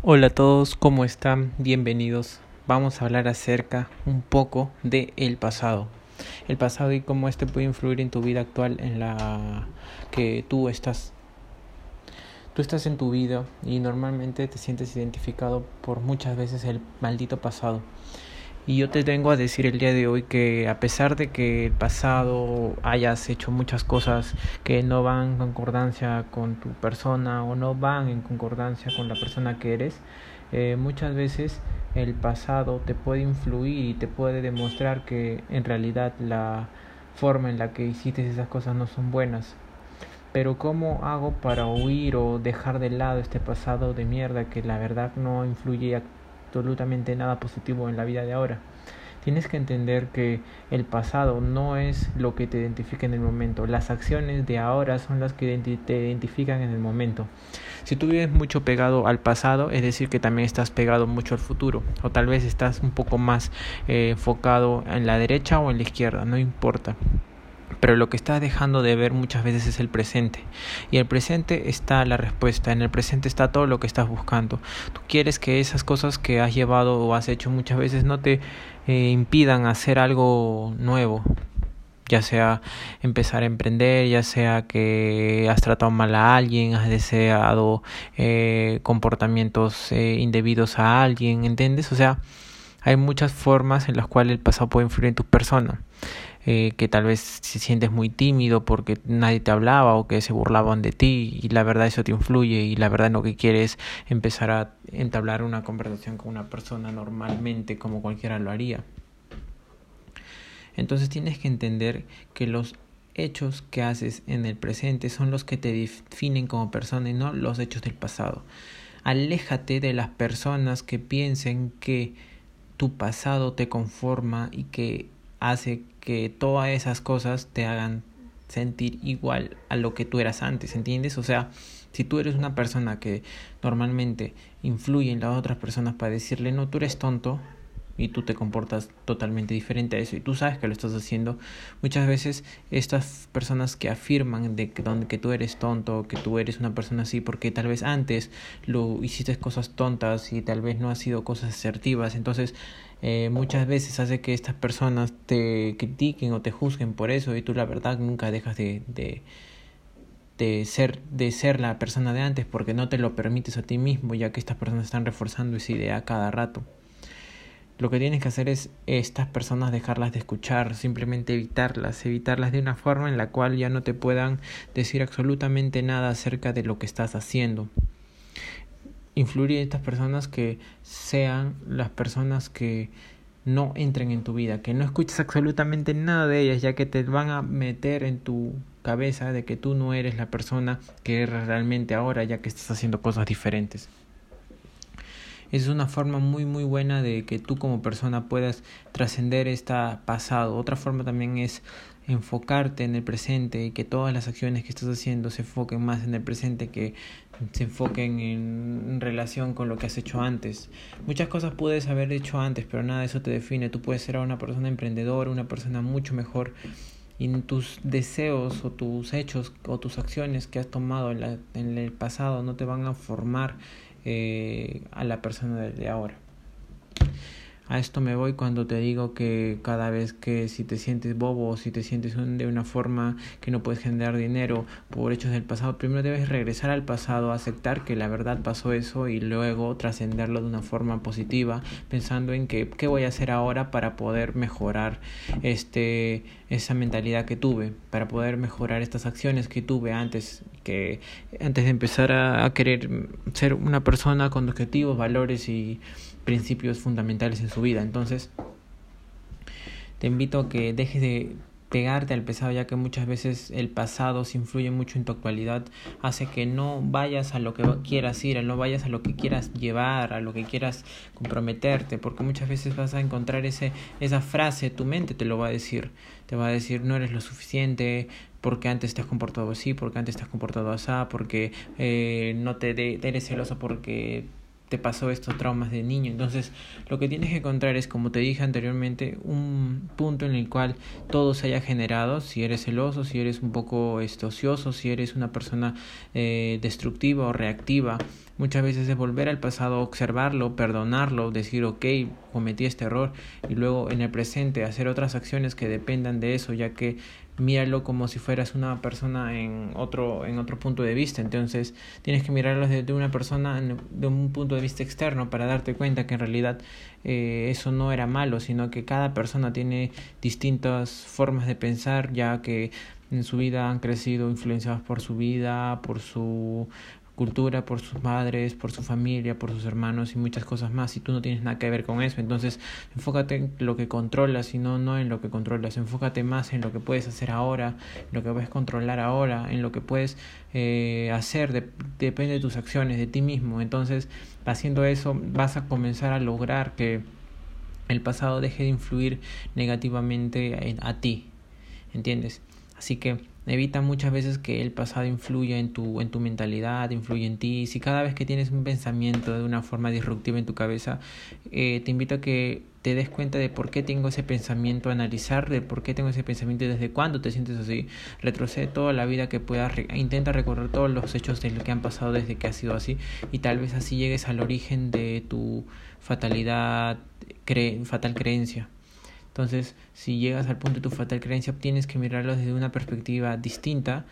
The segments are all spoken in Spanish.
Hola a todos, ¿cómo están? Bienvenidos. Vamos a hablar acerca un poco de el pasado. El pasado y cómo este puede influir en tu vida actual en la que tú estás. Tú estás en tu vida y normalmente te sientes identificado por muchas veces el maldito pasado. Y yo te vengo a decir el día de hoy que a pesar de que el pasado hayas hecho muchas cosas que no van en concordancia con tu persona o no van en concordancia con la persona que eres, eh, muchas veces el pasado te puede influir y te puede demostrar que en realidad la forma en la que hiciste esas cosas no son buenas. Pero ¿cómo hago para huir o dejar de lado este pasado de mierda que la verdad no influye absolutamente nada positivo en la vida de ahora. Tienes que entender que el pasado no es lo que te identifica en el momento. Las acciones de ahora son las que te identifican en el momento. Si tú vives mucho pegado al pasado, es decir, que también estás pegado mucho al futuro. O tal vez estás un poco más eh, enfocado en la derecha o en la izquierda, no importa pero lo que estás dejando de ver muchas veces es el presente. Y el presente está la respuesta, en el presente está todo lo que estás buscando. Tú quieres que esas cosas que has llevado o has hecho muchas veces no te eh, impidan hacer algo nuevo. Ya sea empezar a emprender, ya sea que has tratado mal a alguien, has deseado eh, comportamientos eh, indebidos a alguien, ¿entiendes? O sea, hay muchas formas en las cuales el pasado puede influir en tu persona. Eh, que tal vez se sientes muy tímido porque nadie te hablaba o que se burlaban de ti y la verdad eso te influye y la verdad lo que quieres es empezar a entablar una conversación con una persona normalmente como cualquiera lo haría. Entonces tienes que entender que los hechos que haces en el presente son los que te definen como persona y no los hechos del pasado. Aléjate de las personas que piensen que tu pasado te conforma y que hace que todas esas cosas te hagan sentir igual a lo que tú eras antes, ¿entiendes? O sea, si tú eres una persona que normalmente influye en las otras personas para decirle, no, tú eres tonto, y tú te comportas totalmente diferente a eso y tú sabes que lo estás haciendo muchas veces estas personas que afirman de que, donde, que tú eres tonto que tú eres una persona así porque tal vez antes lo hiciste cosas tontas y tal vez no ha sido cosas asertivas entonces eh, muchas veces hace que estas personas te critiquen o te juzguen por eso y tú la verdad nunca dejas de, de de ser, de ser la persona de antes porque no te lo permites a ti mismo ya que estas personas están reforzando esa idea cada rato. Lo que tienes que hacer es estas personas dejarlas de escuchar, simplemente evitarlas, evitarlas de una forma en la cual ya no te puedan decir absolutamente nada acerca de lo que estás haciendo. Influir en estas personas que sean las personas que no entren en tu vida, que no escuches absolutamente nada de ellas, ya que te van a meter en tu cabeza de que tú no eres la persona que eres realmente ahora, ya que estás haciendo cosas diferentes es una forma muy muy buena de que tú como persona puedas trascender este pasado. Otra forma también es enfocarte en el presente y que todas las acciones que estás haciendo se enfoquen más en el presente que se enfoquen en relación con lo que has hecho antes. Muchas cosas puedes haber hecho antes, pero nada de eso te define. Tú puedes ser una persona emprendedora, una persona mucho mejor y tus deseos o tus hechos o tus acciones que has tomado en, el pasado no te van a formar eh, a la persona de ahora. A esto me voy cuando te digo que cada vez que si te sientes bobo o si te sientes de una forma que no puedes generar dinero por hechos del pasado, primero debes regresar al pasado, aceptar que la verdad pasó eso y luego trascenderlo de una forma positiva, pensando en que qué voy a hacer ahora para poder mejorar este esa mentalidad que tuve, para poder mejorar estas acciones que tuve antes que antes de empezar a, querer ser una persona con objetivos, valores y principios fundamentales en su vida. Entonces, te invito a que dejes de pegarte al pasado ya que muchas veces el pasado se influye mucho en tu actualidad hace que no vayas a lo que quieras ir no vayas a lo que quieras llevar a lo que quieras comprometerte porque muchas veces vas a encontrar ese esa frase tu mente te lo va a decir te va a decir no eres lo suficiente porque antes te has comportado así porque antes te has comportado así porque eh, no te de, eres celoso porque te pasó estos traumas de niño. Entonces, lo que tienes que encontrar es, como te dije anteriormente, un punto en el cual todo se haya generado. Si eres celoso, si eres un poco este, ocioso, si eres una persona eh, destructiva o reactiva. Muchas veces es volver al pasado, observarlo, perdonarlo, decir, ok, cometí este error y luego en el presente hacer otras acciones que dependan de eso, ya que míralo como si fueras una persona en otro, en otro punto de vista. Entonces tienes que mirarlo desde una persona de un punto de vista externo para darte cuenta que en realidad eh, eso no era malo, sino que cada persona tiene distintas formas de pensar, ya que en su vida han crecido influenciados por su vida, por su cultura, por sus madres, por su familia, por sus hermanos y muchas cosas más y tú no tienes nada que ver con eso. Entonces, enfócate en lo que controlas y no, no en lo que controlas. Enfócate más en lo que puedes hacer ahora, en lo que puedes controlar ahora, en lo que puedes eh, hacer, depende de tus acciones, de ti mismo. Entonces, haciendo eso, vas a comenzar a lograr que el pasado deje de influir negativamente a ti. ¿Entiendes? Así que Evita muchas veces que el pasado influya en tu, en tu mentalidad, influya en ti. Si cada vez que tienes un pensamiento de una forma disruptiva en tu cabeza, eh, te invito a que te des cuenta de por qué tengo ese pensamiento, analizar de por qué tengo ese pensamiento y desde cuándo te sientes así. Retrocede toda la vida que puedas, intenta recorrer todos los hechos de lo que han pasado desde que ha sido así y tal vez así llegues al origen de tu fatalidad, cre fatal creencia. Entonces, si llegas al punto de tu fatal creencia, tienes que mirarlo desde una perspectiva distinta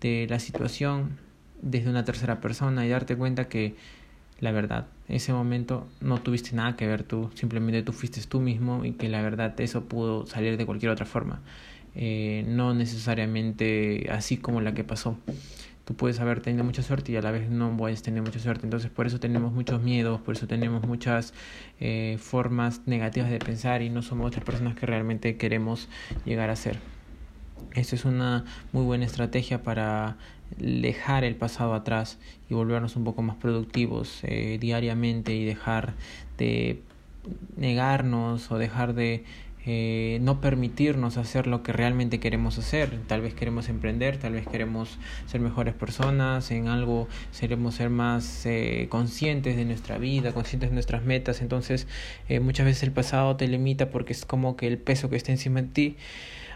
de la situación, desde una tercera persona y darte cuenta que la verdad, ese momento no tuviste nada que ver tú, simplemente tú fuiste tú mismo y que la verdad eso pudo salir de cualquier otra forma, eh, no necesariamente así como la que pasó puedes haber tenido mucha suerte y a la vez no puedes tener mucha suerte. Entonces por eso tenemos muchos miedos, por eso tenemos muchas eh, formas negativas de pensar y no somos las personas que realmente queremos llegar a ser. Esta es una muy buena estrategia para dejar el pasado atrás y volvernos un poco más productivos eh, diariamente y dejar de negarnos o dejar de eh, no permitirnos hacer lo que realmente queremos hacer. Tal vez queremos emprender, tal vez queremos ser mejores personas, en algo queremos ser más eh, conscientes de nuestra vida, conscientes de nuestras metas. Entonces, eh, muchas veces el pasado te limita porque es como que el peso que está encima de ti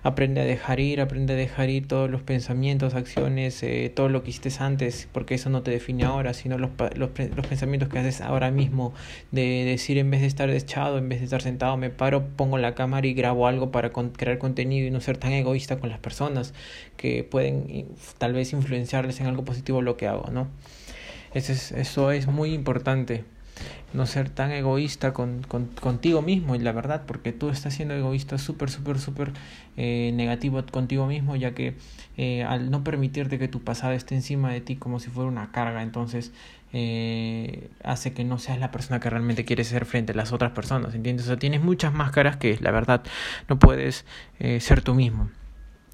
aprende a dejar ir, aprende a dejar ir todos los pensamientos, acciones, eh, todo lo que hiciste antes, porque eso no te define ahora, sino los, los, los, pensamientos que haces ahora mismo, de decir en vez de estar echado, en vez de estar sentado, me paro, pongo la cámara y grabo algo para crear contenido y no ser tan egoísta con las personas que pueden tal vez influenciarles en algo positivo lo que hago, ¿no? Eso es, eso es muy importante no ser tan egoísta con, con, contigo mismo y la verdad porque tú estás siendo egoísta súper súper súper eh, negativo contigo mismo ya que eh, al no permitirte que tu pasado esté encima de ti como si fuera una carga entonces eh, hace que no seas la persona que realmente quieres ser frente a las otras personas ¿entiendes? o sea tienes muchas máscaras que la verdad no puedes eh, ser tú mismo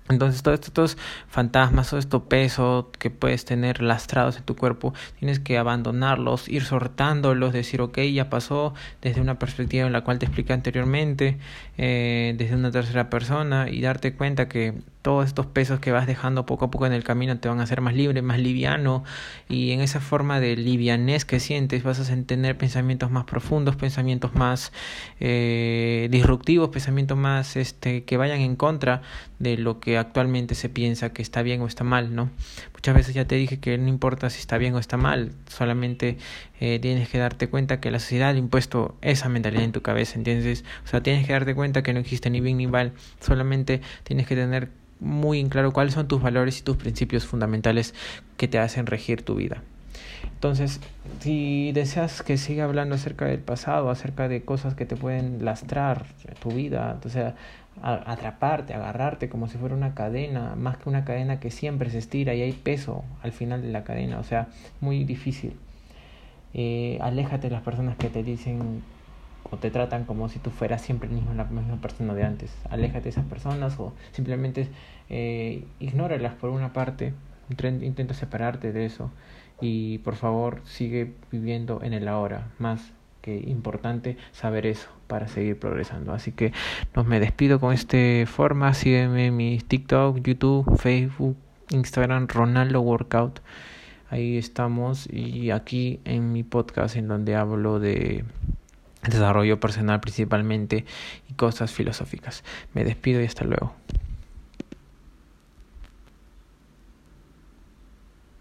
entonces, todos estos fantasmas, todo esto peso que puedes tener lastrados en tu cuerpo, tienes que abandonarlos, ir sortándolos, decir, ok, ya pasó, desde una perspectiva en la cual te expliqué anteriormente, eh, desde una tercera persona, y darte cuenta que todos estos pesos que vas dejando poco a poco en el camino te van a hacer más libre, más liviano y en esa forma de livianez que sientes vas a tener pensamientos más profundos, pensamientos más eh, disruptivos, pensamientos más este, que vayan en contra de lo que actualmente se piensa que está bien o está mal, ¿no? Muchas veces ya te dije que no importa si está bien o está mal, solamente eh, tienes que darte cuenta que la sociedad ha impuesto esa mentalidad en tu cabeza, ¿entiendes? O sea, tienes que darte cuenta que no existe ni bien ni mal, solamente tienes que tener muy en claro cuáles son tus valores y tus principios fundamentales que te hacen regir tu vida. Entonces, si deseas que siga hablando acerca del pasado, acerca de cosas que te pueden lastrar tu vida, o sea, atraparte, agarrarte como si fuera una cadena, más que una cadena que siempre se estira y hay peso al final de la cadena, o sea, muy difícil. Eh, aléjate de las personas que te dicen o te tratan como si tú fueras siempre mismo la misma persona de antes. Aléjate de esas personas o simplemente eh, ignóralas por una parte. Intenta separarte de eso y por favor sigue viviendo en el ahora. Más que importante saber eso para seguir progresando. Así que nos me despido con este forma. Sígueme en mi TikTok, YouTube, Facebook, Instagram, Ronaldo Workout. Ahí estamos y aquí en mi podcast en donde hablo de desarrollo personal principalmente y cosas filosóficas. Me despido y hasta luego.